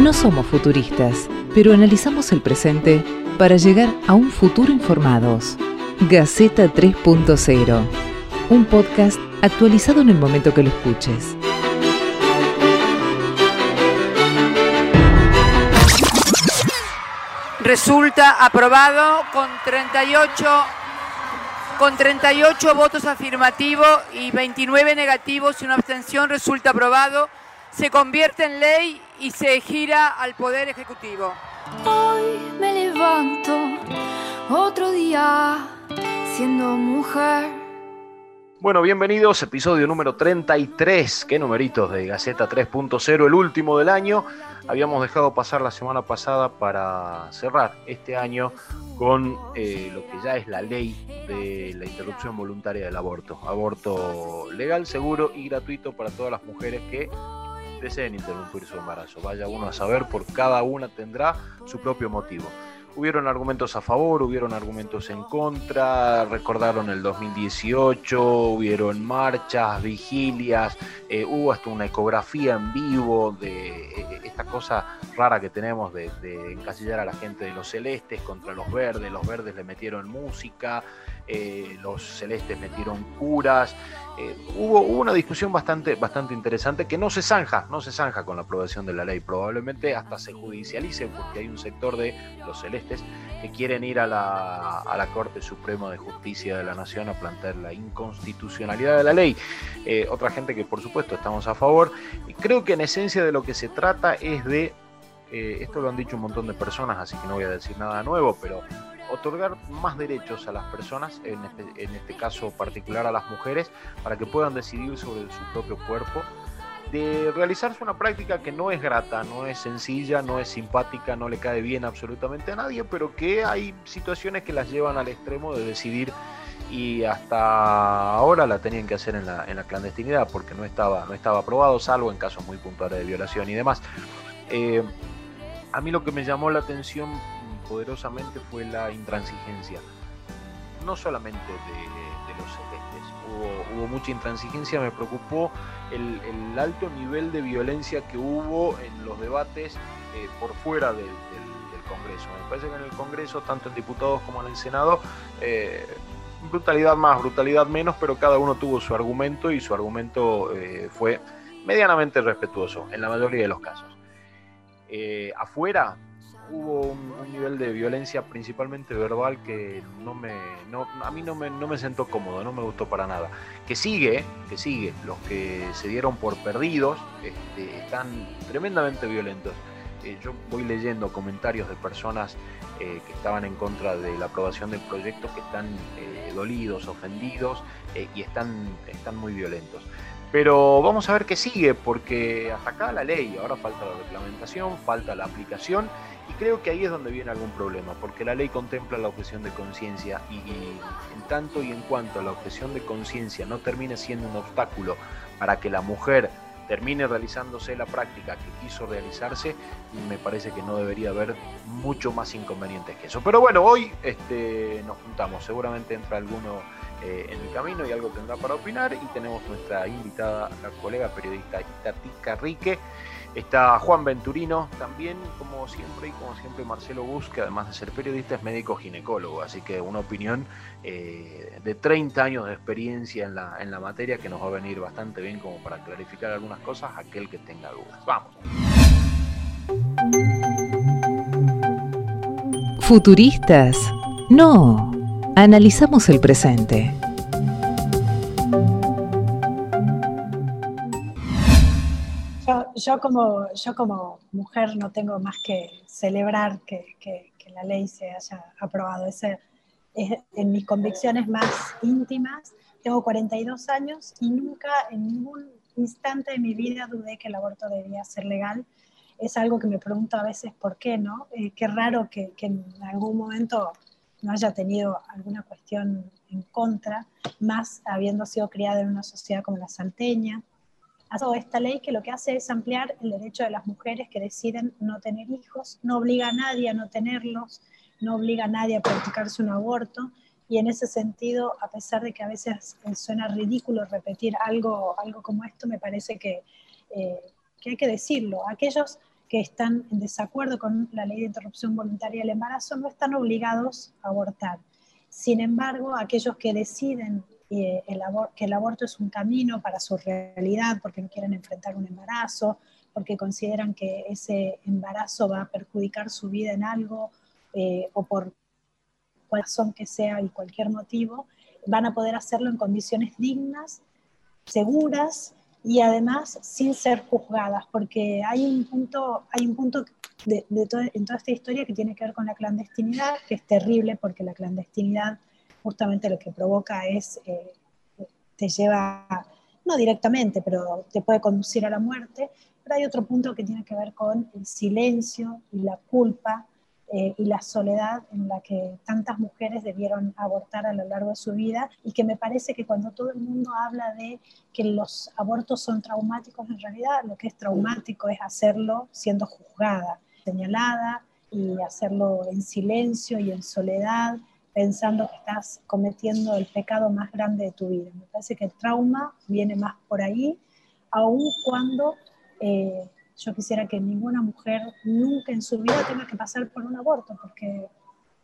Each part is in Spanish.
No somos futuristas, pero analizamos el presente para llegar a un futuro informados. Gaceta 3.0, un podcast actualizado en el momento que lo escuches. Resulta aprobado con 38 con 38 votos afirmativos y 29 negativos y una abstención resulta aprobado. Se convierte en ley y se gira al Poder Ejecutivo. Hoy me levanto otro día siendo mujer. Bueno, bienvenidos, episodio número 33, qué numeritos de Gaceta 3.0, el último del año. Habíamos dejado pasar la semana pasada para cerrar este año con eh, lo que ya es la ley de la interrupción voluntaria del aborto. Aborto legal, seguro y gratuito para todas las mujeres que deseen interrumpir su embarazo. Vaya uno a saber, por cada una tendrá su propio motivo. Hubieron argumentos a favor, hubieron argumentos en contra, recordaron el 2018, hubieron marchas, vigilias, eh, hubo hasta una ecografía en vivo de eh, esta cosa rara que tenemos de, encasillar a la gente de los celestes contra los verdes, los verdes le metieron música, eh, los celestes metieron curas, hubo, una discusión bastante, bastante interesante que no se zanja, no se zanja con la aprobación de la ley, probablemente hasta se judicialice porque hay un sector de los celestes que quieren ir a la, Corte Suprema de Justicia de la Nación a plantear la inconstitucionalidad de la ley. Eh, otra gente que por supuesto estamos a favor. Creo que en esencia de lo que se trata es de, eh, esto lo han dicho un montón de personas, así que no voy a decir nada nuevo, pero otorgar más derechos a las personas, en este, en este caso particular a las mujeres, para que puedan decidir sobre su propio cuerpo de realizarse una práctica que no es grata, no es sencilla, no es simpática, no le cae bien absolutamente a nadie, pero que hay situaciones que las llevan al extremo de decidir y hasta ahora la tenían que hacer en la, en la clandestinidad porque no estaba, no estaba aprobado, salvo en casos muy puntuales de violación y demás. Eh, a mí lo que me llamó la atención poderosamente fue la intransigencia, no solamente de, los celestes, hubo, mucha intransigencia, me preocupó el, alto nivel de violencia que hubo en los debates eh, por fuera del, Congreso. Me parece que en el Congreso, tanto en diputados como en el Senado, eh, brutalidad más, brutalidad menos, pero cada uno tuvo su argumento y su argumento eh, fue medianamente respetuoso en la mayoría de los casos. afuera, hubo un, nivel de violencia principalmente verbal que no me, a mí no me, no me sentó cómodo, no me gustó para nada. Que sigue, que sigue, los que se dieron por perdidos este, están tremendamente violentos. Eh, yo voy leyendo comentarios de personas eh, que estaban en contra de la aprobación del proyecto que están eh, dolidos, ofendidos y están, están muy violentos. Pero vamos a ver qué sigue, porque hasta acá la ley, ahora falta la reglamentación, falta la aplicación creo que ahí es donde viene algún problema, porque la ley contempla la objeción de conciencia y, en tanto y en cuanto la objeción de conciencia no termine siendo un obstáculo para que la mujer termine realizándose la práctica que quiso realizarse, me parece que no debería haber mucho más inconvenientes que eso. Pero bueno, hoy este, nos juntamos, seguramente entra alguno eh, en el camino y algo tendrá para opinar y tenemos nuestra invitada, la colega periodista Itati Carrique Está Juan Venturino también, como siempre, y como siempre Marcelo Bus, que además de ser periodista es médico ginecólogo, así que una opinión eh, de 30 años de experiencia en la, en la materia que nos va a venir bastante bien como para clarificar algunas cosas aquel que tenga dudas. Vamos. Futuristas. No, analizamos el presente. Yo, como, yo como mujer no tengo más que celebrar que, que, la ley se haya aprobado. Ese es en mis convicciones más íntimas. Tengo 42 años y nunca en ningún instante de mi vida dudé que el aborto debía ser legal. Es algo que me pregunto a veces por qué, ¿no? Eh, qué raro que, que en algún momento no haya tenido alguna cuestión en contra, más habiendo sido criada en una sociedad como la salteña, esta ley que lo que hace es ampliar el derecho de las mujeres que deciden no tener hijos, no obliga a nadie a no tenerlos, no obliga a nadie a practicarse un aborto, y en ese sentido, a pesar de que a veces eh, suena ridículo repetir algo, algo como esto, me parece que, eh, que hay que decirlo. Aquellos que están en desacuerdo con la ley de interrupción voluntaria del embarazo no están obligados a abortar. Sin embargo, aquellos que deciden eh, que el aborto es un camino para su realidad porque no quieren enfrentar un embarazo, porque consideran que ese embarazo va a perjudicar su vida en algo eh, o por cual razón que sea y cualquier motivo, van a poder hacerlo en condiciones dignas, seguras y además sin ser juzgadas, porque hay un punto, hay un punto de, en toda esta historia que tiene que ver con la clandestinidad, que es terrible porque la clandestinidad justamente lo que provoca es, eh, te lleva, no directamente, pero te puede conducir a la muerte, pero hay otro punto que tiene que ver con el silencio y la culpa eh, y la soledad en la que tantas mujeres debieron abortar a lo largo de su vida y que me parece que cuando todo el mundo habla de que los abortos son traumáticos, en realidad lo que es traumático es hacerlo siendo juzgada, señalada y hacerlo en silencio y en soledad, pensando que estás cometiendo el pecado más grande de tu vida. Me parece que el trauma viene más por ahí, aun cuando... Eh, yo quisiera que ninguna mujer nunca en su vida tenga que pasar por un aborto, porque,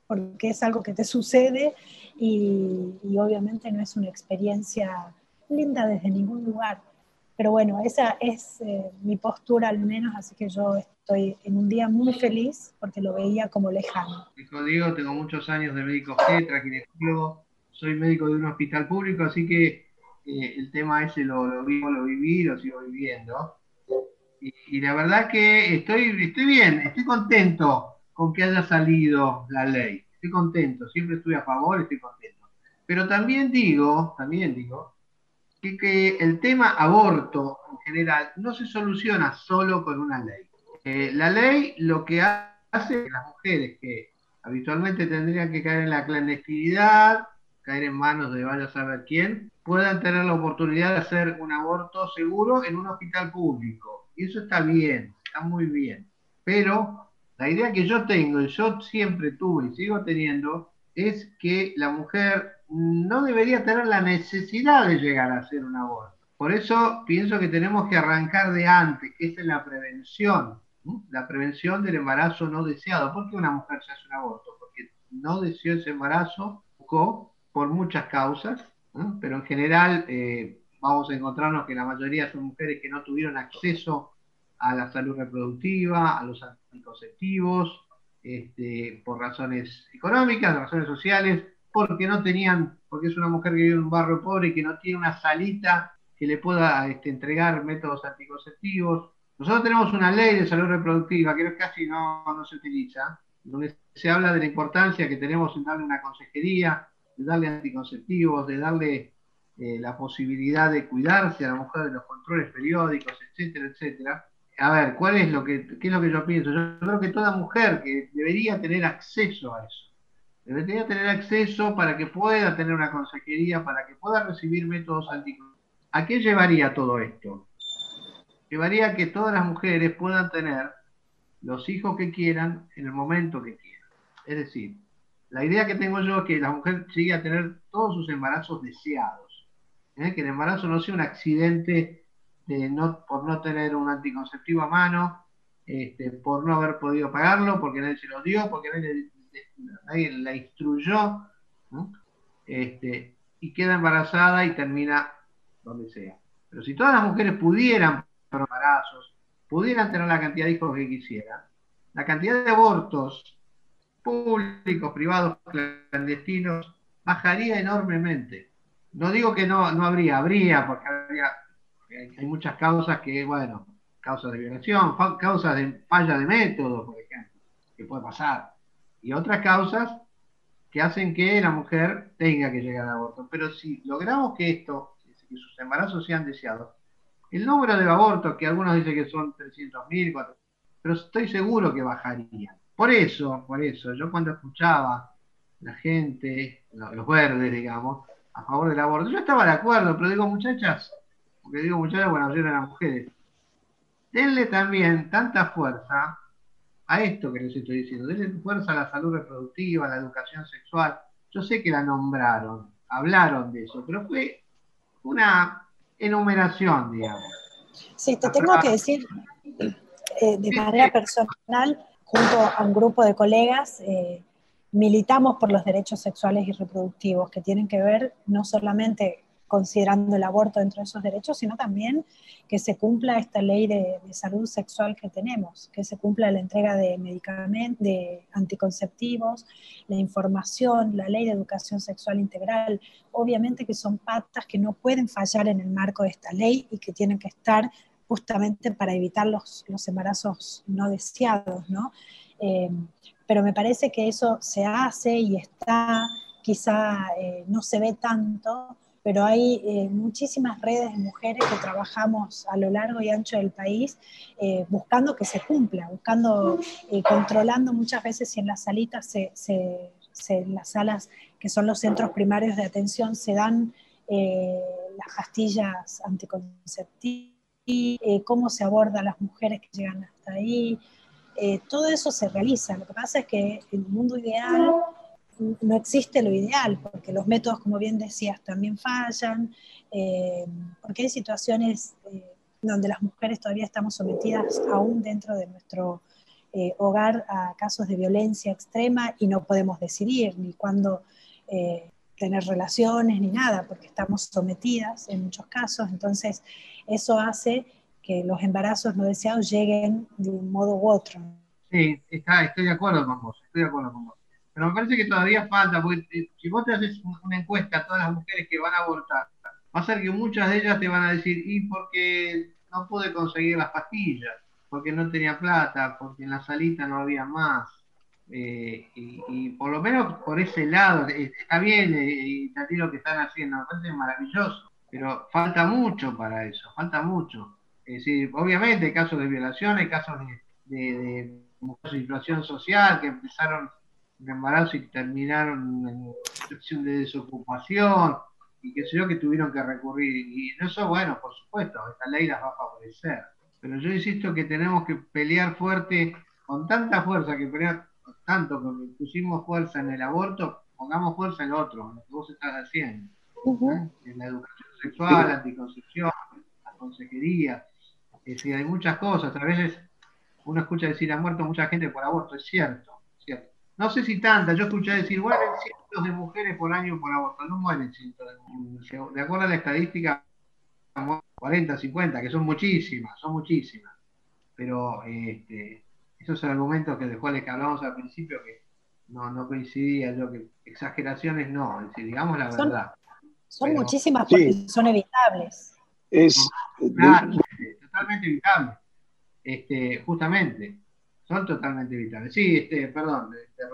porque es algo que te sucede y, obviamente no es una experiencia linda desde ningún lugar. Pero bueno, esa es eh, mi postura al menos, así que yo estoy en un día muy feliz porque lo veía como lejano. Como digo, tengo muchos años de médico getra, ginecólogo, soy médico de un hospital público, así que eh, el tema ese lo, lo vivo, lo viví, lo sigo viviendo y, la verdad que estoy, estoy bien, estoy contento con que haya salido la ley. Estoy contento, siempre estoy a favor, estoy contento. Pero también digo, también digo, que, que el tema aborto en general no se soluciona solo con una ley. Eh, la ley lo que hace que las mujeres que habitualmente tendrían que caer en la clandestinidad, caer en manos de vaya a saber quién, puedan tener la oportunidad de hacer un aborto seguro en un hospital público y eso está bien, está muy bien. Pero la idea que yo tengo, y yo siempre tuve y sigo teniendo, es que la mujer no debería tener la necesidad de llegar a hacer un aborto. Por eso pienso que tenemos que arrancar de antes, que es la prevención, la prevención del embarazo no deseado. ¿Por qué una mujer se hace un aborto? Porque no deseó ese embarazo, por muchas causas, pero en general eh, vamos a encontrarnos que la mayoría son mujeres que no tuvieron acceso a la salud reproductiva, a los anticonceptivos, este, por razones económicas, razones sociales, porque no tenían, porque es una mujer que vive en un barrio pobre y que no tiene una salita que le pueda este, entregar métodos anticonceptivos. Nosotros tenemos una ley de salud reproductiva que casi no, se utiliza, donde se habla de la importancia que tenemos en darle una consejería, de darle anticonceptivos, de darle eh, la posibilidad de cuidarse a la mujer de los controles periódicos, etcétera, etcétera. A ver, ¿cuál es lo que, qué es lo que yo pienso? Yo creo que toda mujer que debería tener acceso a eso, debería tener acceso para que pueda tener una consejería, para que pueda recibir métodos anticonceptivos. ¿A qué llevaría todo esto? Llevaría a que todas las mujeres puedan tener los hijos que quieran en el momento que quieran. Es decir, la idea que tengo yo es que la mujer llegue a tener todos sus embarazos deseados ¿eh? que el embarazo no sea un accidente de por no tener un anticonceptivo a mano, este, por no haber podido pagarlo, porque nadie se lo dio, porque nadie, la instruyó, este, y queda embarazada y termina donde sea. Pero si todas las mujeres pudieran embarazos, pudieran tener la cantidad de hijos que quisieran, la cantidad de abortos públicos, privados, clandestinos, bajaría enormemente. No digo que no, no habría, habría, porque hay, muchas causas que, bueno, causas de violación, causas de falla de método, por ejemplo, que puede pasar, y otras causas que hacen que la mujer tenga que llegar al aborto. Pero si logramos que esto, que sus embarazos sean deseados, el número de abortos, que algunos dicen que son 300.000, pero estoy seguro que bajaría. Por eso, por eso, yo cuando escuchaba la gente, los verdes, digamos, a favor del aborto. Yo estaba de acuerdo, pero digo, muchachas, porque digo muchachas, bueno, yo eran las mujeres, denle también tanta fuerza a esto que les estoy diciendo, denle fuerza a la salud reproductiva, a la educación sexual. Yo sé que la nombraron, hablaron de eso, pero fue una enumeración, digamos. Sí, te tengo que decir, eh, de manera personal, junto a un grupo de colegas, eh, militamos por los derechos sexuales y reproductivos, que tienen que ver no solamente considerando el aborto dentro de esos derechos, sino también que se cumpla esta ley de, salud sexual que tenemos, que se cumpla la entrega de medicamentos, de anticonceptivos, la información, la ley de educación sexual integral. Obviamente que son patas que no pueden fallar en el marco de esta ley y que tienen que estar justamente para evitar los, los embarazos no deseados, ¿no? Eh, pero me parece que eso se hace y está, quizá eh, no se ve tanto, pero hay eh, muchísimas redes de mujeres que trabajamos a lo largo y ancho del país eh, buscando que se cumpla, buscando, eh, controlando muchas veces si en las salitas, se, en las salas que son los centros primarios de atención, se dan las pastillas anticonceptivas, cómo se aborda a las mujeres que llegan hasta ahí. todo eso se realiza. Lo que pasa es que en el mundo ideal no existe lo ideal, porque los métodos, como bien decías, también fallan, eh, porque hay situaciones eh, donde las mujeres todavía estamos sometidas aún dentro de nuestro eh, hogar a casos de violencia extrema y no podemos decidir ni cuándo tener relaciones ni nada, porque estamos sometidas en muchos casos, entonces eso hace que los embarazos no deseados lleguen de un modo u otro. Sí, estoy de acuerdo con vos, estoy de acuerdo con vos. Pero me parece que todavía falta, porque eh, si vos te haces una encuesta a todas las mujeres que van a abortar, va a ser que muchas de ellas te van a decir, y porque no pude conseguir las pastillas, porque no tenía plata, porque en la salita no había más. Eh, y, por lo menos por ese lado, eh, está bien, y ti lo que están haciendo, me parece maravilloso, pero falta mucho para eso, falta mucho. Es decir, obviamente hay casos de violación, hay casos de, de, de, de situación social que empezaron de embarazo y terminaron en situación de desocupación y que sé yo que tuvieron que recurrir. Y eso, bueno, por supuesto, esta ley las va a favorecer. Pero yo insisto que tenemos que pelear fuerte, con tanta fuerza que pelear, tanto que pusimos fuerza en el aborto, pongamos fuerza en otro, en lo que vos estás haciendo. ¿eh? En la educación sexual, la anticoncepción, la consejería. Es decir, hay muchas cosas. A veces uno escucha decir ha muerto mucha gente por aborto, es cierto no sé si tanta, yo escuché decir, mueren cientos de mujeres por año por aborto, no mueren cientos de mujeres. De acuerdo a la estadística, 40, 50, que son muchísimas, son muchísimas. Pero este, esos argumentos que dejó que hablamos al principio, que no, no coincidía yo, que exageraciones no, es decir, digamos la verdad. Son muchísimas porque son evitables. Es totalmente evitable. Este, justamente son totalmente vitales. Sí, este, perdón, te.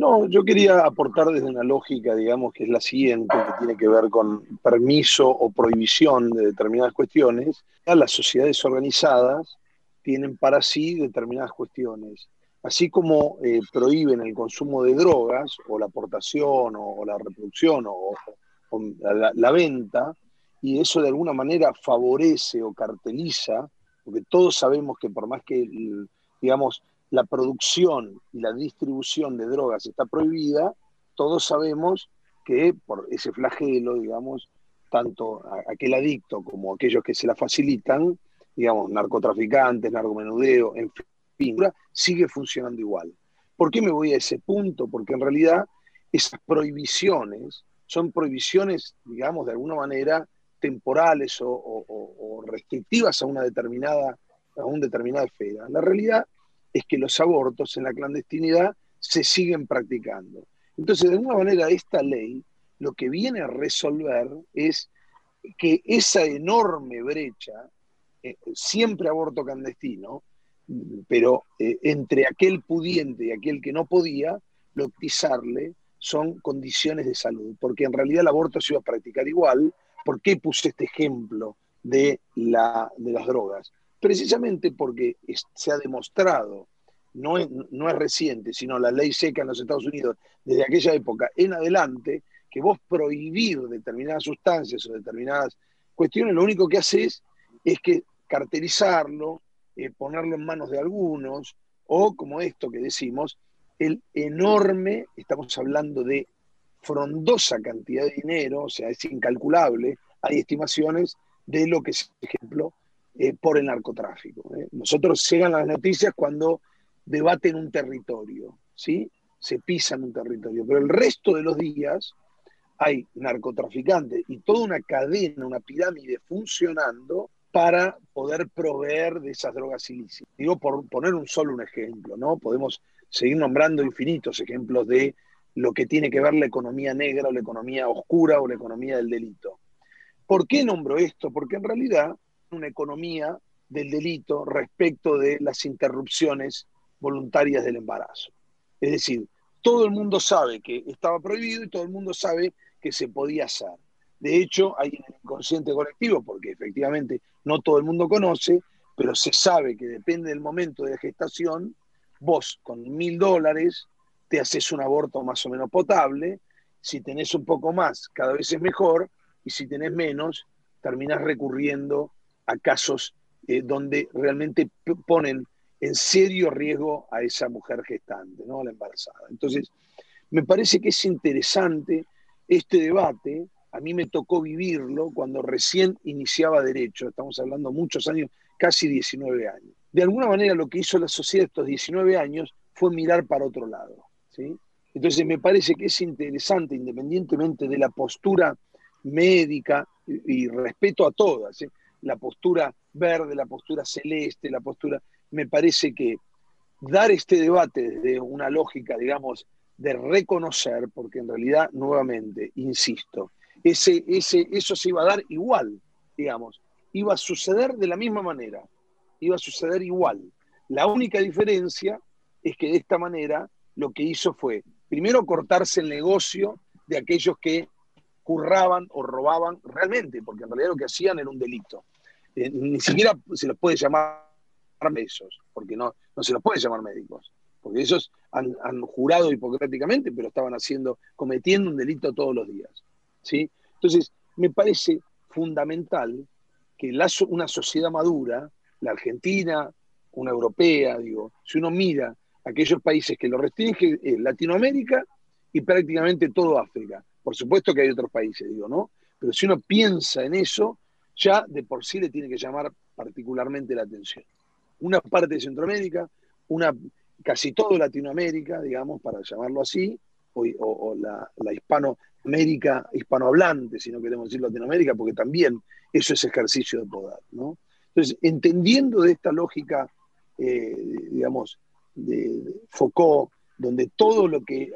No, yo quería aportar desde una lógica, digamos, que es la siguiente, que tiene que ver con permiso o prohibición de determinadas cuestiones. Las sociedades organizadas tienen para sí determinadas cuestiones. Así como eh, prohíben el consumo de drogas, o la aportación, o, la reproducción, o, la, la, venta, y eso de alguna manera favorece o carteliza, porque todos sabemos que por más que el, digamos, la producción y la distribución de drogas está prohibida, todos sabemos que por ese flagelo, digamos, tanto aquel adicto como aquellos que se la facilitan, digamos, narcotraficantes, narcomenudeo, en fin, sigue funcionando igual. ¿Por qué me voy a ese punto? Porque en realidad esas prohibiciones son prohibiciones, digamos, de alguna manera temporales o restrictivas a una determinada a una determinada esfera. La realidad es que los abortos en la clandestinidad se siguen practicando. Entonces, de alguna manera, esta ley lo que viene a resolver es que esa enorme brecha, eh, siempre aborto clandestino, pero eh, entre aquel pudiente y aquel que no podía, loctizarle son condiciones de salud, porque en realidad el aborto se iba a practicar igual. ¿Por qué puse este ejemplo de las drogas? Precisamente porque se ha demostrado, no es, no es reciente, sino la ley seca en los Estados Unidos, desde aquella época en adelante, que vos prohibir determinadas sustancias o determinadas cuestiones, lo único que haces es que cartelizarlo, eh, ponerlo en manos de algunos, o como esto que decimos, el enorme, estamos hablando de frondosa cantidad de dinero, o sea, es incalculable, hay estimaciones de lo que, por ejemplo, eh, por el narcotráfico. ¿eh? Nosotros llegan las noticias cuando debaten un territorio, ¿sí? se pisan un territorio, pero el resto de los días hay narcotraficantes y toda una cadena, una pirámide funcionando para poder proveer de esas drogas ilícitas. Digo, por poner un solo un ejemplo, ¿no? Podemos seguir nombrando infinitos ejemplos de lo que tiene que ver la economía negra o la economía oscura o la economía del delito. ¿Por qué nombro esto? Porque en realidad una economía del delito respecto de las interrupciones voluntarias del embarazo. Es decir, todo el mundo sabe que estaba prohibido y todo el mundo sabe que se podía hacer. De hecho, hay en el inconsciente colectivo, porque efectivamente no todo el mundo conoce, pero se sabe que depende del momento de gestación, vos con mil dólares te haces un aborto más o menos potable, si tenés un poco más, cada vez es mejor, y si tenés menos, terminás recurriendo a casos eh, donde realmente ponen en serio riesgo a esa mujer gestante, ¿no? a la embarazada. Entonces, me parece que es interesante este debate, a mí me tocó vivirlo cuando recién iniciaba derecho, estamos hablando muchos años, casi 19 años. De alguna manera lo que hizo la sociedad estos 19 años fue mirar para otro lado. ¿sí? Entonces me parece que es interesante, independientemente de la postura médica, y, respeto a todas, la postura verde, la postura celeste, la postura... Me parece que dar este debate desde una lógica, digamos, de reconocer, porque en realidad, nuevamente, insisto, ese, ese, eso se iba a dar igual, digamos, iba a suceder de la misma manera, iba a suceder igual. La única diferencia es que de esta manera lo que hizo fue, primero, cortarse el negocio de aquellos que curraban o robaban realmente, porque en realidad lo que hacían era un delito. Eh, ni siquiera se los puede llamar esos, porque no, no se los puede llamar médicos porque ellos han, jurado hipocráticamente, pero estaban haciendo, cometiendo un delito todos los días. ¿sí? Entonces, me parece fundamental que una sociedad madura, la Argentina, una europea, digo, si uno mira aquellos países que lo restringen, es Latinoamérica y prácticamente todo África. Por supuesto que hay otros países, digo, ¿no? Pero si uno piensa en eso, ya de por sí le tiene que llamar particularmente la atención. Una parte de Centroamérica, una casi todo Latinoamérica, digamos, para llamarlo así, o, la, hispanoamérica, hispanohablante, si no queremos decir Latinoamérica, porque también eso es ejercicio de poder. ¿no? Entonces, entendiendo de esta lógica, eh, digamos, de, Foucault, donde todo lo que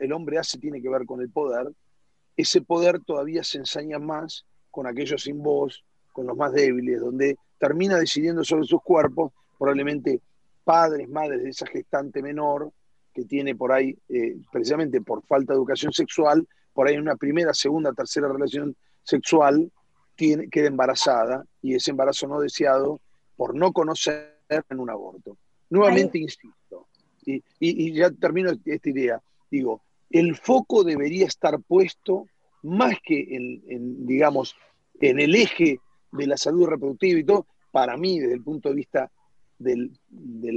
el hombre hace tiene que ver con el poder, ese poder todavía se ensaña más con aquellos sin voz, con los más débiles, donde termina decidiendo sobre sus cuerpos, probablemente padres, madres de esa gestante menor que tiene por ahí, eh, precisamente por falta de educación sexual, por ahí en una primera, segunda, tercera relación sexual, tiene, queda embarazada y ese embarazo no deseado, por no conocer, en un aborto. Nuevamente insisto, y, ya termino esta idea, digo, el foco debería estar puesto más que en, digamos, en el eje de la salud reproductiva y todo, para mí, desde el punto de vista del,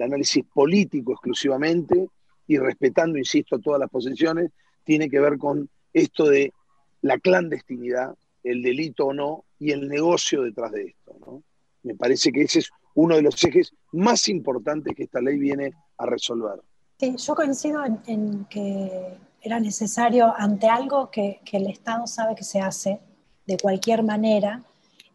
análisis político exclusivamente y respetando, insisto, todas las posiciones, tiene que ver con esto de la clandestinidad, el delito o no, y el negocio detrás de esto. Me parece que ese es uno de los ejes más importantes que esta ley viene a resolver. Sí, yo coincido en, que era necesario ante algo que, el Estado sabe que se hace de cualquier manera,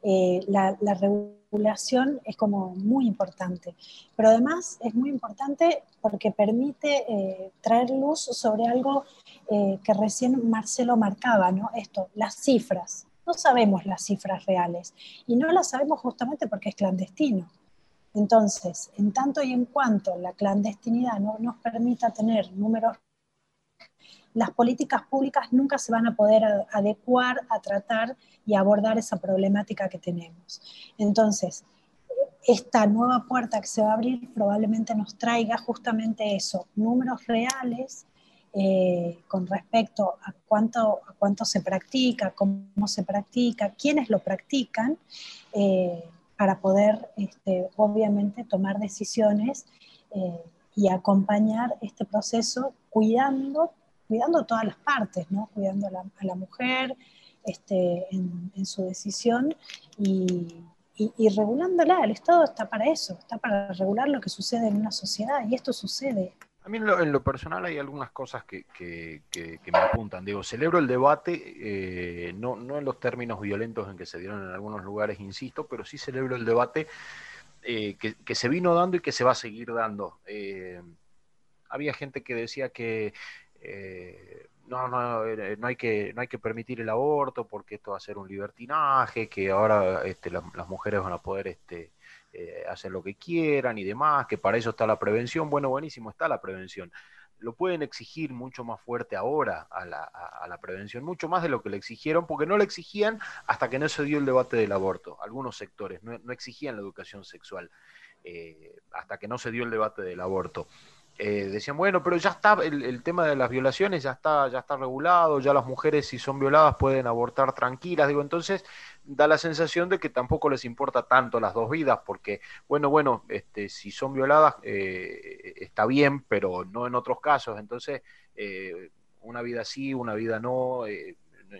eh, la, la regulación es como muy importante. Pero además es muy importante porque permite eh, traer luz sobre algo eh, que recién Marcelo marcaba, ¿no? Esto, las cifras. No sabemos las cifras reales y no las sabemos justamente porque es clandestino. Entonces, en tanto y en cuanto la clandestinidad no nos permita tener números las políticas públicas nunca se van a poder adecuar a tratar y abordar esa problemática que tenemos. Entonces, esta nueva puerta que se va a abrir probablemente nos traiga justamente eso, números reales eh, con respecto a cuánto, se practica, cómo se practica, quiénes lo practican, eh, para poder este, obviamente tomar decisiones eh, y acompañar este proceso cuidando cuidando todas las partes, ¿no? cuidando a la, mujer este, en, su decisión y, y, regulándola. El Estado está para eso, está para regular lo que sucede en una sociedad y esto sucede. A mí en lo, personal hay algunas cosas que, me apuntan. Digo, celebro el debate, eh, no, no en los términos violentos en que se dieron en algunos lugares, insisto, pero sí celebro el debate eh, que, se vino dando y que se va a seguir dando. Eh, había gente que decía que no, no, no, hay que, no hay que permitir el aborto porque esto va a ser un libertinaje, que ahora este, las, mujeres van a poder este, eh, hacer lo que quieran y demás, que para eso está la prevención. Bueno, buenísimo, está la prevención. Lo pueden exigir mucho más fuerte ahora a la, prevención, mucho más de lo que le exigieron, porque no le exigían hasta que no se dio el debate del aborto. Algunos sectores no, exigían la educación sexual eh, hasta que no se dio el debate del aborto. Eh, decían, bueno, pero ya está, el, tema de las violaciones ya está, ya está regulado, ya las mujeres si son violadas pueden abortar tranquilas, digo, entonces da la sensación de que tampoco les importa tanto las dos vidas, porque, bueno, bueno, este, si son violadas eh, está bien, pero no en otros casos, entonces eh, una vida sí, una vida no,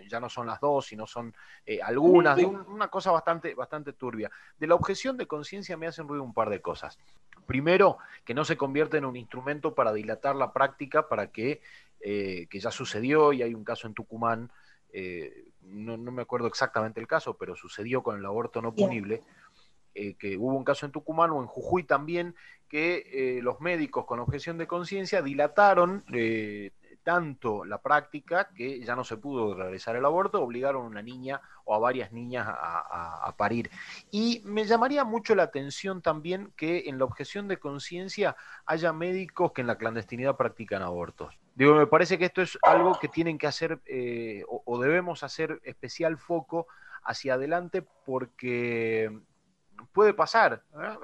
ya no son las dos, sino son algunas, una cosa bastante, bastante turbia. De la objeción de conciencia me hacen ruido un par de cosas. Primero, que no se convierta en un instrumento para dilatar la práctica para que, eh, que ya sucedió y hay un caso en Tucumán, eh, no, me acuerdo exactamente el caso, pero sucedió con el aborto no punible, eh, que hubo un caso en Tucumán o en Jujuy también, que los médicos con objeción de conciencia dilataron tanto la práctica que ya no se pudo realizar el aborto, obligaron a una niña o a varias niñas a, parir. Y me llamaría mucho la atención también que en la objeción de conciencia haya médicos que en la clandestinidad practican abortos. Digo, me parece que esto es algo que tienen que hacer eh, o, debemos hacer especial foco hacia adelante porque puede pasar.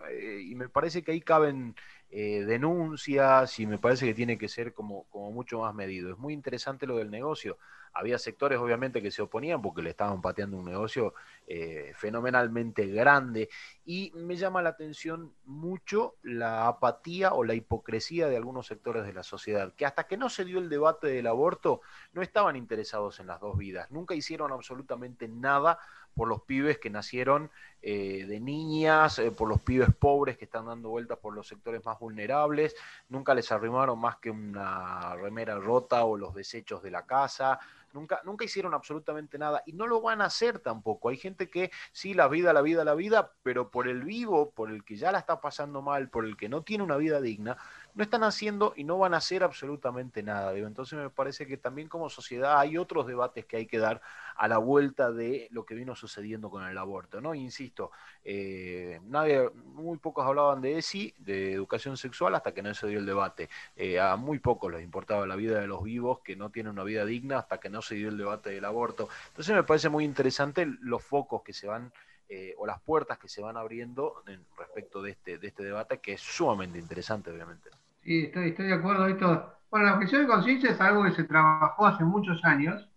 Eh, y me parece que ahí caben eh, denuncias y me parece que tiene que ser como, como mucho más medido. Es muy interesante lo del negocio. Había sectores obviamente que se oponían porque le estaban pateando un negocio eh, fenomenalmente grande y me llama la atención mucho la apatía o la hipocresía de algunos sectores de la sociedad, que hasta que no se dio el debate del aborto no estaban interesados en las dos vidas, nunca hicieron absolutamente nada por los pibes que nacieron eh, de niñas, eh, por los pibes pobres que están dando vueltas por los sectores más vulnerables, nunca les arrimaron más que una remera rota o los desechos de la casa, nunca, nunca hicieron absolutamente nada. Y no lo van a hacer tampoco. Hay gente que sí, la vida, la vida, la vida, pero por el vivo, por el que ya la está pasando mal, por el que no tiene una vida digna, no están haciendo y no van a hacer absolutamente nada. Entonces me parece que también como sociedad hay otros debates que hay que dar a la vuelta de lo que vino sucediendo con el aborto. ¿no? Insisto, eh, nadie, muy pocos hablaban de ESI, de educación sexual, hasta que no se dio el debate. Eh, a muy pocos les importaba la vida de los vivos que no tienen una vida digna hasta que no se dio el debate del aborto. Entonces me parece muy interesante los focos que se van eh, o las puertas que se van abriendo respecto de este, de este debate, que es sumamente interesante, obviamente. Sí, estoy, estoy de acuerdo. Esto, bueno, la objeción de conciencia es algo que se trabajó hace muchos años.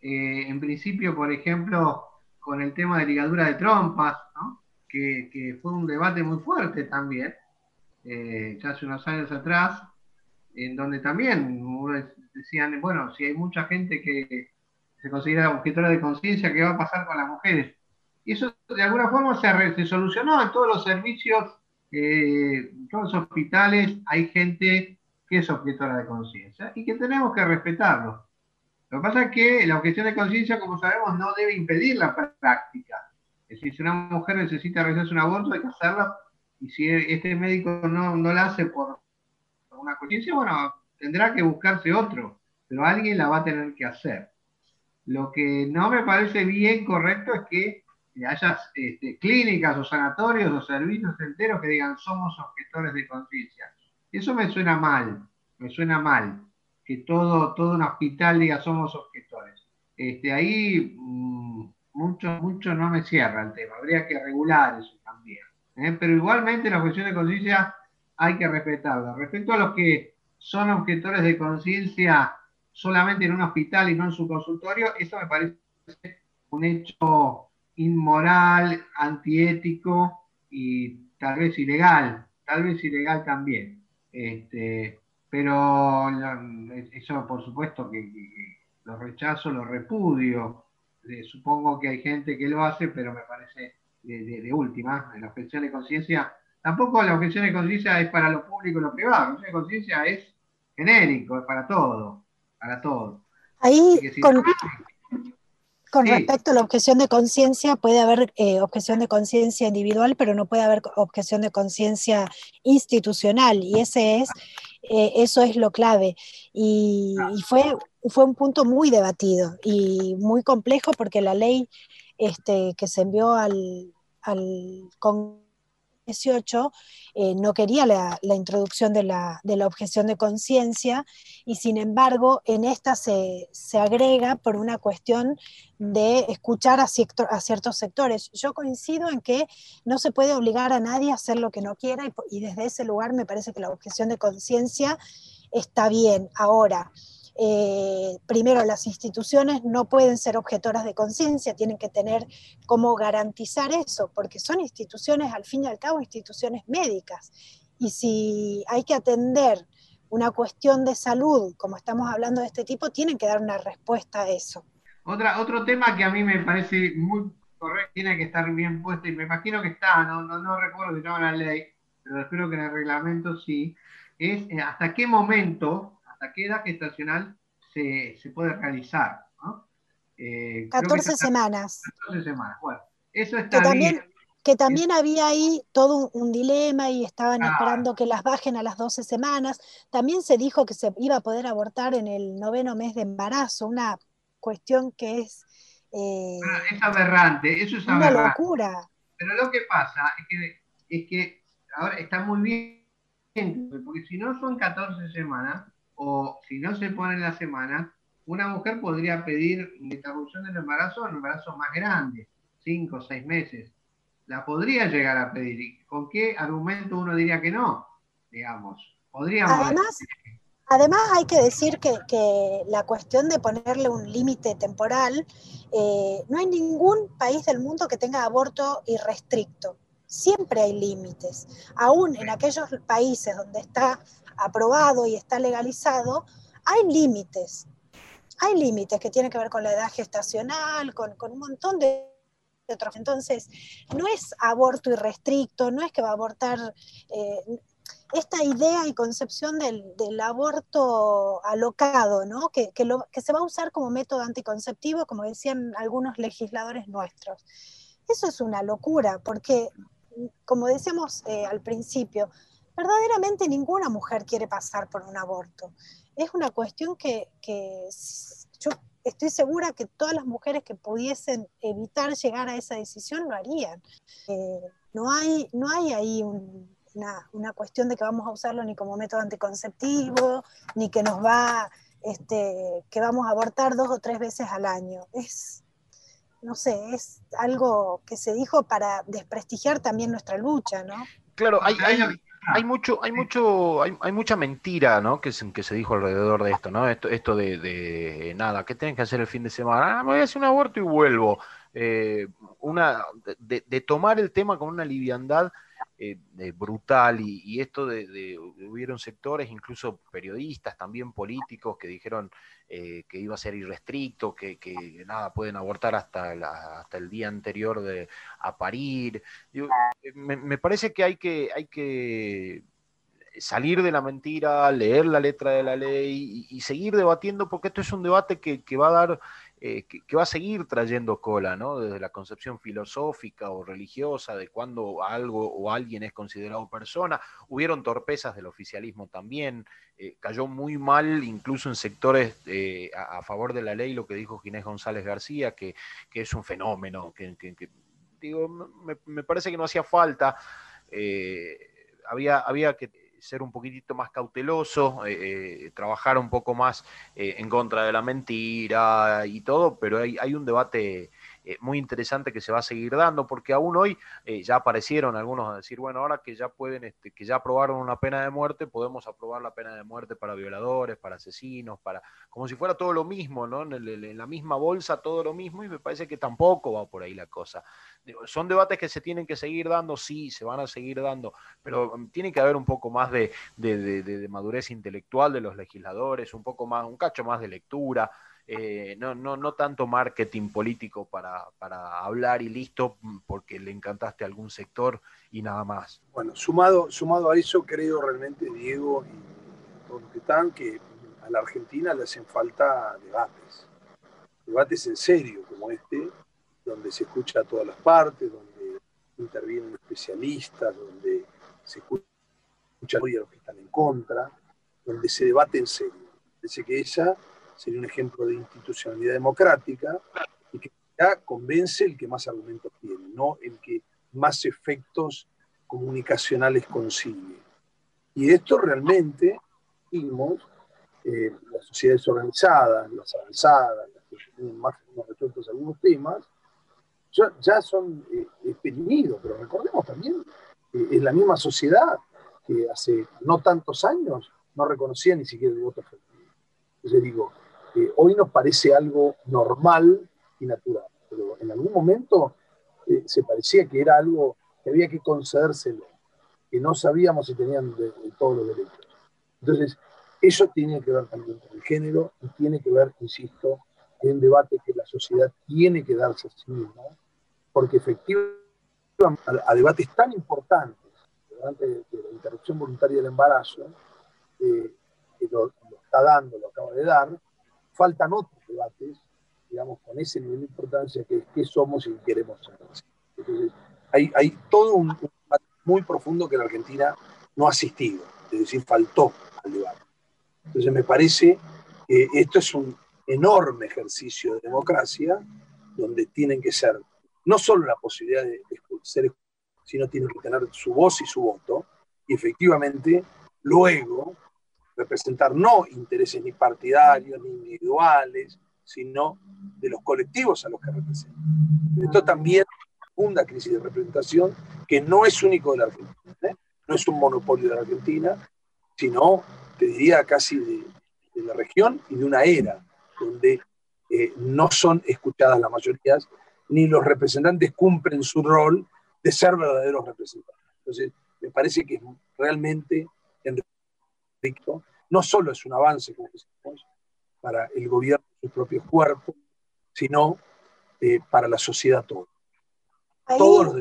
Eh, en principio, por ejemplo, con el tema de ligadura de trompas, que, fue un debate muy fuerte también, eh, ya hace unos años atrás, en donde también decían, bueno, si hay mucha gente que se considera objetora de conciencia, ¿qué va a pasar con las mujeres? Y eso de alguna forma se, se solucionó en todos los servicios en todos los hospitales hay gente que es objetora de conciencia y que tenemos que respetarlo. Lo que pasa es que la objeción de conciencia, como sabemos, no debe impedir la práctica. Es decir, si una mujer necesita realizarse un aborto, hay que hacerlo. Y si este médico no, no la hace por, una conciencia, bueno, tendrá que buscarse otro, pero alguien la va a tener que hacer. Lo que no me parece bien correcto es que que haya este, clínicas o sanatorios o servicios enteros que digan somos objetores de conciencia. Eso me suena mal, me suena mal, que todo, todo un hospital diga somos objetores. Este, ahí mm, mucho, mucho no me cierra el tema, habría que regular eso también. ¿eh? Pero igualmente la objeción de conciencia hay que respetarla. Respecto a los que son objetores de conciencia solamente en un hospital y no en su consultorio, eso me parece un hecho inmoral, antiético y tal vez ilegal, tal vez ilegal también. Este, pero eso por supuesto que, lo rechazo, lo repudio. Eh, supongo que hay gente que lo hace, pero me parece de, última, de la objeción de conciencia, tampoco la objeción de conciencia es para lo público y lo privado, la objeción de conciencia es genérico, es para todo, para todo. Ahí, con, respecto a la objeción de conciencia, puede haber eh, objeción de conciencia individual, pero no puede haber objeción de conciencia institucional, y ese es, eh, eso es lo clave. Y, fue, fue un punto muy debatido y muy complejo porque la ley este, que se envió al, al Congreso 18 eh, no quería la, introducción de la, objeción de conciencia y sin embargo en esta se, agrega por una cuestión de escuchar a, a, ciertos sectores. Yo coincido en que no se puede obligar a nadie a hacer lo que no quiera y desde ese lugar me parece que la objeción de conciencia está bien. Ahora, eh, primero, las instituciones no pueden ser objetoras de conciencia, tienen que tener cómo garantizar eso, porque son instituciones, al fin y al cabo, instituciones médicas. Y si hay que atender una cuestión de salud, como estamos hablando de este tipo, tienen que dar una respuesta a eso. Otra, otro tema que a mí me parece muy correcto, tiene que estar bien puesto, y me imagino que está, no, no, no recuerdo si estaba en la ley, pero espero que en el reglamento sí, es eh, hasta qué momento ¿A qué edad gestacional se, puede realizar? 14 eh, semanas. 14 semanas, bueno, eso está que también, bien. Que también había ahí todo un, dilema y estaban esperando que las bajen a las 12 semanas. También se dijo que se iba a poder abortar en el noveno mes de embarazo, una cuestión que es... Eh, ah, es aberrante, eso es una locura. Pero lo que pasa es que, es que ahora está muy bien, porque si no son 14 semanas, o si no se pone en la semana, una mujer podría pedir interrupción del embarazo en un embarazo más grande, cinco o seis meses. La podría llegar a pedir. ¿Y con qué argumento uno diría que no? Digamos, podríamos. Además, además hay que decir que, la cuestión de ponerle un límite temporal, eh, no hay ningún país del mundo que tenga aborto irrestricto. Siempre hay límites. Aún en aquellos países donde está aprobado y está legalizado, hay límites. Hay límites que tienen que ver con la edad gestacional, con, un montón de otros. Entonces, no es aborto irrestricto, no es que va a abortar. Eh, esta idea y concepción del, aborto alocado, ¿no? que, que, se va a usar como método anticonceptivo, como decían algunos legisladores nuestros. Eso es una locura, porque, como decíamos eh, al principio, verdaderamente ninguna mujer quiere pasar por un aborto. Es una cuestión que, yo estoy segura que todas las mujeres que pudiesen evitar llegar a esa decisión lo harían. Eh, no, hay, no hay ahí una, cuestión de que vamos a usarlo ni como método anticonceptivo, ni que nos va, este, que vamos a abortar dos o tres veces al año. Es, no sé, es algo que se dijo para desprestigiar también nuestra lucha, ¿no? Claro, hay, hay mucho, hay mucho, hay, hay, mucha mentira, ¿no? Que se, que se dijo alrededor de esto, ¿no? Esto, esto de, nada, ¿qué tienen que hacer el fin de semana? Ah, me voy a hacer un aborto y vuelvo. Eh, una, de, de, tomar el tema con una liviandad eh, brutal y, esto de, hubieron sectores, incluso periodistas, también políticos, que dijeron eh, que iba a ser irrestricto, que, nada, pueden abortar hasta, hasta el día anterior de, a parir. Eh, me, parece que hay que, hay que salir de la mentira, leer la letra de la ley y, seguir debatiendo, porque esto es un debate que va a dar eh, que, va a seguir trayendo cola, ¿no? Desde la concepción filosófica o religiosa de cuando algo o alguien es considerado persona. Hubieron torpezas del oficialismo también. Eh, cayó muy mal, incluso en sectores eh, a, favor de la ley, lo que dijo Ginés González García, que, es un fenómeno, que, digo, me, me, parece que no hacía falta. había, había que ser un poquitito más cauteloso, eh, eh, trabajar un poco más eh, en contra de la mentira y todo, pero hay, hay un debate eh, muy interesante que se va a seguir dando, porque aún hoy eh, ya aparecieron algunos a decir, bueno, ahora que ya pueden, este, que ya aprobaron una pena de muerte, podemos aprobar la pena de muerte para violadores, para asesinos, para, como si fuera todo lo mismo, ¿no? En, la misma bolsa todo lo mismo, y me parece que tampoco va por ahí la cosa. Son debates que se tienen que seguir dando, sí, se van a seguir dando, pero mm, tiene que haber un poco más de, de madurez intelectual de los legisladores, un poco más, un cacho más de lectura. Eh, no, no, no tanto marketing político para, para, hablar y listo mm, porque le encantaste a algún sector y nada más. Bueno, sumado, sumado a eso, creo realmente, Diego y todos los que están, que a la Argentina le hacen falta debates, debates en serio como este, donde se escucha a todas las partes, donde intervienen especialistas, donde se escucha a los que están en contra, donde se debate en serio. Parece que esa sería un ejemplo de institucionalidad democrática y que ya convence el que más argumentos tiene, no el que más efectos comunicacionales consigue. Y esto realmente, vimos, eh, las sociedades organizadas, las avanzadas, las que tienen más resueltos algunos temas, ya, son eh, pero recordemos también, que es la misma sociedad que hace no tantos años no reconocía ni siquiera el voto efectivo. Entonces digo, hoy nos parece algo normal y natural, pero en algún momento eh, se parecía que era algo que había que concedérselo, que no sabíamos si tenían todos los derechos. Entonces, eso tiene que ver también con el género y tiene que ver, insisto, en un debate que la sociedad tiene que darse a sí misma, porque efectivamente a, debates tan importantes, delante de, la interrupción voluntaria del embarazo, eh, que lo, está dando, lo acaba de dar, faltan otros debates, digamos, con ese nivel de importancia que es qué somos y qué queremos ser. Entonces, hay, hay todo un, debate muy profundo que la Argentina no ha asistido, es decir, faltó al debate. Entonces me parece que esto es un enorme ejercicio de democracia donde tienen que ser no solo la posibilidad de ser sino tienen que tener su voz y su voto, y efectivamente luego representar no intereses ni partidarios ni individuales, sino de los colectivos a los que representan. Esto también es una crisis de representación que no es único de la Argentina, ¿eh? no es un monopolio de la Argentina, sino, te diría, casi de, la región y de una era donde eh, no son escuchadas las mayorías, ni los representantes cumplen su rol de ser verdaderos representantes. Entonces, me parece que es realmente no solo es un avance, como decimos, para el gobierno de sus propios cuerpos, sino eh, para la sociedad toda.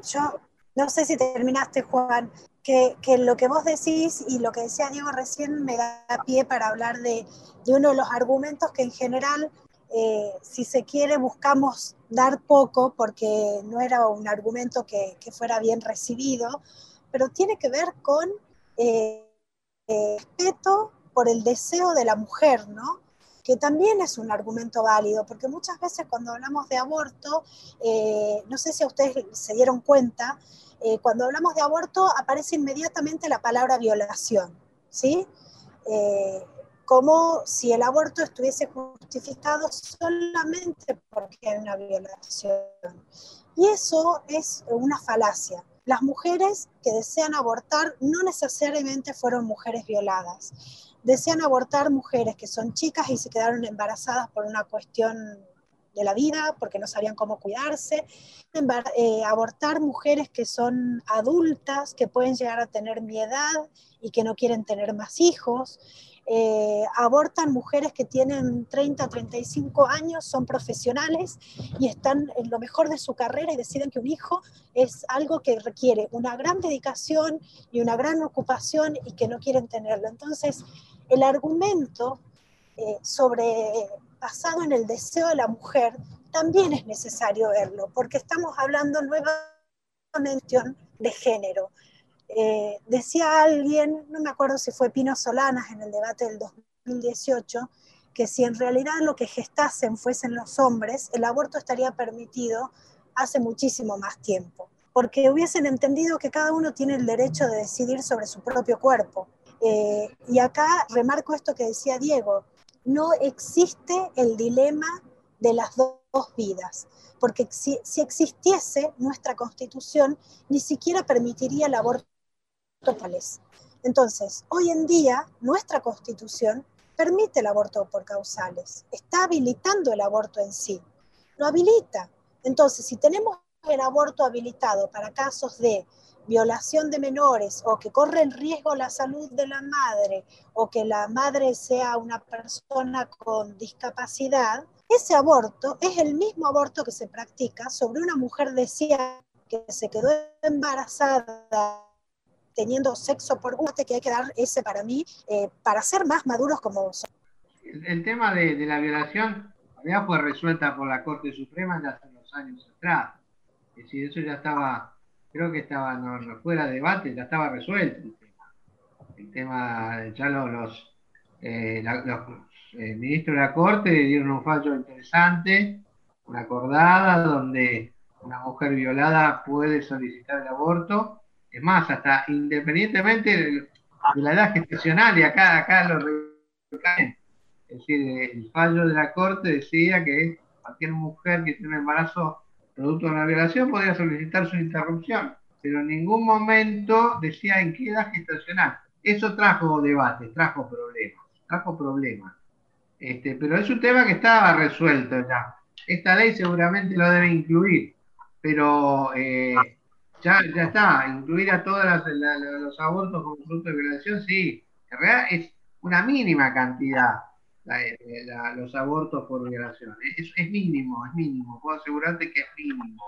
yo no sé si terminaste, Juan, que, lo que vos decís y lo que decía Diego recién me da pie para hablar de, uno de los argumentos que en general, eh, si se quiere, buscamos dar poco porque no era un argumento que, fuera bien recibido, pero tiene que ver con eh, respeto por el deseo de la mujer, ¿no? que también es un argumento válido, porque muchas veces cuando hablamos de aborto, eh, no sé si a ustedes se dieron cuenta, eh, cuando hablamos de aborto aparece inmediatamente la palabra violación, ¿sí? Eh, como si el aborto estuviese justificado solamente porque hay una violación. Y eso es una falacia. Las mujeres que desean abortar no necesariamente fueron mujeres violadas. Desean abortar mujeres que son chicas y se quedaron embarazadas por una cuestión de la vida, porque no sabían cómo cuidarse. Eh, abortar mujeres que son adultas, que pueden llegar a tener mi edad y que no quieren tener más hijos. Eh, abortan mujeres que tienen 30, 35 años, son profesionales y están en lo mejor de su carrera y deciden que un hijo es algo que requiere una gran dedicación y una gran ocupación y que no quieren tenerlo. Entonces, el argumento eh, sobre basado en el deseo de la mujer también es necesario verlo, porque estamos hablando nuevamente de género. Eh, decía alguien, no me acuerdo si fue Pino Solanas en el debate del 2018, que si en realidad lo que gestasen fuesen los hombres, el aborto estaría permitido hace muchísimo más tiempo, porque hubiesen entendido que cada uno tiene el derecho de decidir sobre su propio cuerpo. Eh, y acá remarco esto que decía Diego, no existe el dilema de las dos vidas, porque si, si existiese nuestra constitución, ni siquiera permitiría el aborto entonces, hoy en día, nuestra constitución permite el aborto por causales, está habilitando el aborto en sí, lo habilita. Entonces, si tenemos el aborto habilitado para casos de violación de menores o que corre en riesgo la salud de la madre o que la madre sea una persona con discapacidad, ese aborto es el mismo aborto que se practica sobre una mujer deseada que se quedó embarazada teniendo sexo por gusto, que hay que dar ese para mí, eh, para ser más maduros como el, el tema de, de, la violación ya fue resuelta por la Corte Suprema ya hace unos años atrás. Es decir, eso ya estaba, creo que estaba no, no fuera de debate, ya estaba resuelto el tema. El tema, ya los, los, eh, la, los eh, ministros de la Corte dieron un fallo interesante, una acordada, donde una mujer violada puede solicitar el aborto. Es más, hasta independientemente de, la edad gestacional, y acá, acá lo es decir, el fallo de la Corte decía que cualquier mujer que tiene un embarazo producto de una violación podría solicitar su interrupción, pero en ningún momento decía en qué edad gestacional. Eso trajo debate, trajo problemas, trajo problemas. Este, pero es un tema que estaba resuelto ya. Esta ley seguramente lo debe incluir, pero eh, ya, ya está, incluir a todos los abortos como fruto de violación, sí, en realidad es una mínima cantidad la, los abortos por violación. Es, es, mínimo, es mínimo, puedo asegurarte que es mínimo.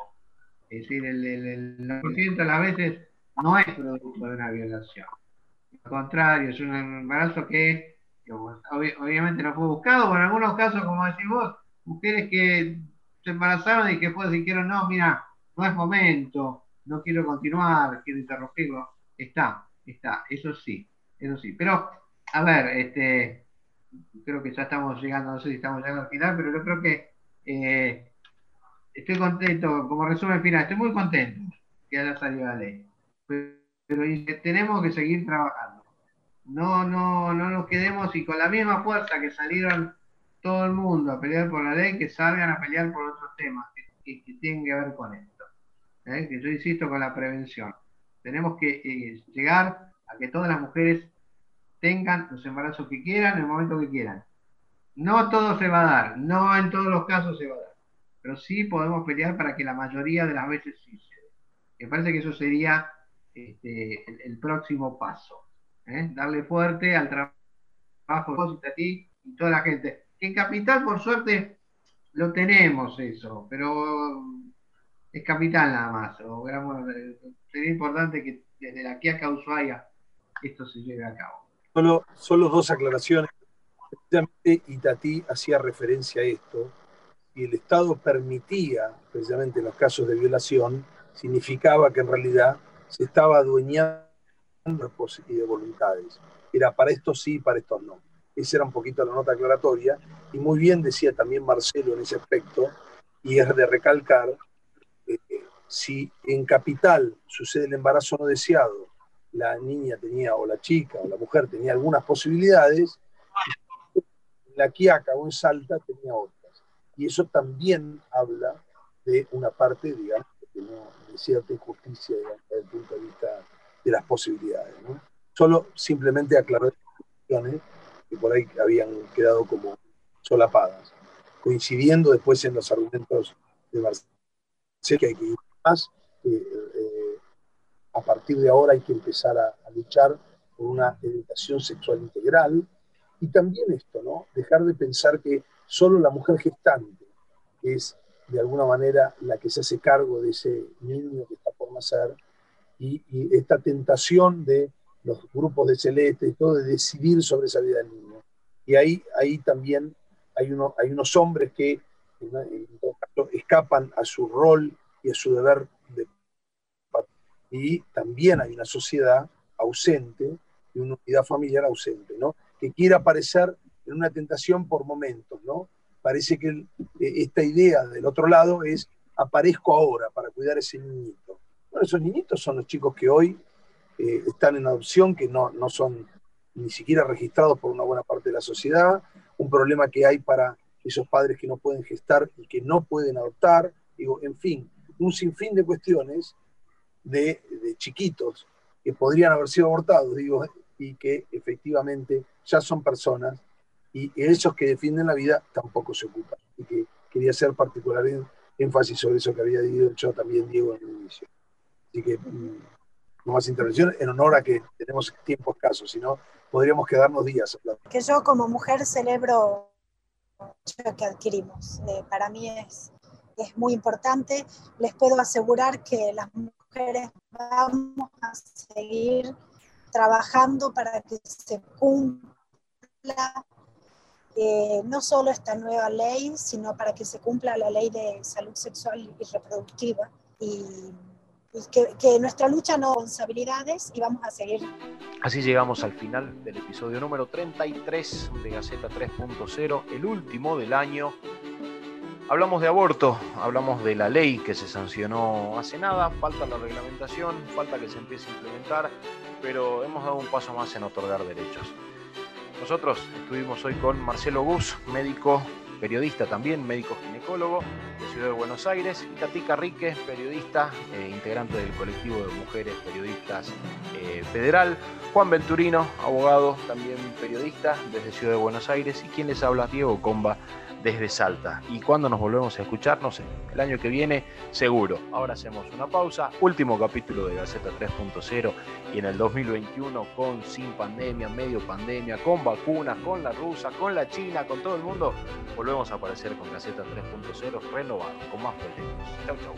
Es decir, el, el, el 90% de las veces no es producto de una violación. Al contrario, es un embarazo que ob obviamente no fue buscado, o en algunos casos, como decís vos, mujeres que se embarazaron y que después dijeron, no, mira, no es momento, no quiero continuar, quiero interrumpirlo. Está, está, eso sí, eso sí. Pero, a ver, este, creo que ya estamos llegando, no sé si estamos llegando al final, pero yo creo que eh, estoy contento, como resumen final, estoy muy contento que haya salido la ley. Pero, tenemos que seguir trabajando. No, no, no nos quedemos y con la misma fuerza que salieron todo el mundo a pelear por la ley, que salgan a pelear por otros temas que, que tienen que ver con esto. ¿Eh? Que yo insisto con la prevención. Tenemos que eh, llegar a que todas las mujeres tengan los embarazos que quieran en el momento que quieran. No todo se va a dar, no en todos los casos se va a dar, pero sí podemos pelear para que la mayoría de las veces sí se dé. Me parece que eso sería este, el, próximo paso. ¿eh? Darle fuerte al trabajo de ti y toda la gente. En Capital, por suerte, lo tenemos eso, pero es Capital nada más. O, digamos, sería importante que desde la Quiaca Ushuaia esto se lleve a cabo. Solo, solo dos aclaraciones. Precisamente Itatí hacía referencia a esto, y el Estado permitía, precisamente en los casos de violación, significaba que en realidad se estaba adueñando de voluntades. Era para estos sí, para estos no. Esa era un poquito la nota aclaratoria, y muy bien decía también Marcelo en ese aspecto, y es de recalcar, si en capital sucede el embarazo no deseado la niña tenía, o la chica, o la mujer tenía algunas posibilidades, en la Quiaca o en Salta tenía otras. Y eso también habla de una parte, digamos, de cierta injusticia desde el punto de vista de las posibilidades. Solo simplemente aclarar cuestiones que por ahí habían quedado como solapadas, coincidiendo después en los argumentos de Marcelo, que hay que más. Eh, a partir de ahora hay que empezar a, a, luchar por una educación sexual integral y también esto, ¿no? Dejar de pensar que solo la mujer gestante es de alguna manera la que se hace cargo de ese niño que está por nacer y, y esta tentación de los grupos de celeste y todo de decidir sobre esa vida del niño. Y ahí, ahí también hay, uno, hay unos hombres que en, en todo caso, escapan a su rol y a su deber de y también hay una sociedad ausente y una unidad familiar ausente, ¿no? Que quiere aparecer en una tentación por momentos, ¿no? Parece que el, esta idea del otro lado es aparezco ahora para cuidar a ese niñito. Bueno, esos niñitos son los chicos que hoy eh, están en adopción, que no, no son ni siquiera registrados por una buena parte de la sociedad, un problema que hay para esos padres que no pueden gestar y que no pueden adoptar, digo, en fin, un sinfín de cuestiones de, de, chiquitos que podrían haber sido abortados, digo, y que efectivamente ya son personas y esos que defienden la vida tampoco se ocupan. Y que quería hacer particular énfasis sobre eso que había dicho también Diego en el inicio. Así que mm, no más intervención en honor a que tenemos tiempo escaso, si no podríamos quedarnos días. Que yo como mujer celebro que adquirimos. Eh, para mí es, es muy importante. Les puedo asegurar que las mujeres vamos a seguir trabajando para que se cumpla eh, no solo esta nueva ley, sino para que se cumpla la ley de salud sexual y reproductiva. Y, que, que, nuestra lucha no responsabilidades y vamos a seguir. Así llegamos al final del episodio número 33 de Gaceta 3.0, el último del año. Hablamos de aborto, hablamos de la ley que se sancionó hace nada, falta la reglamentación, falta que se empiece a implementar, pero hemos dado un paso más en otorgar derechos. Nosotros estuvimos hoy con Marcelo Gus, médico, periodista también, médico ginecólogo de Ciudad de Buenos Aires, y Tati Carrique, periodista, eh, integrante del colectivo de mujeres periodistas eh, federal, Juan Venturino, abogado, también periodista desde Ciudad de Buenos Aires, y quien les habla, Diego Comba, desde Salta. ¿Y cuando nos volvemos a escuchar? No sé, el año que viene seguro. Ahora hacemos una pausa, último capítulo de Gaceta 3.0 y en el 2021 con sin pandemia, medio pandemia, con vacunas, con la rusa, con la china, con todo el mundo, volvemos a aparecer con Gaceta 3.0 renovado, con más proyectos. Chau, chau.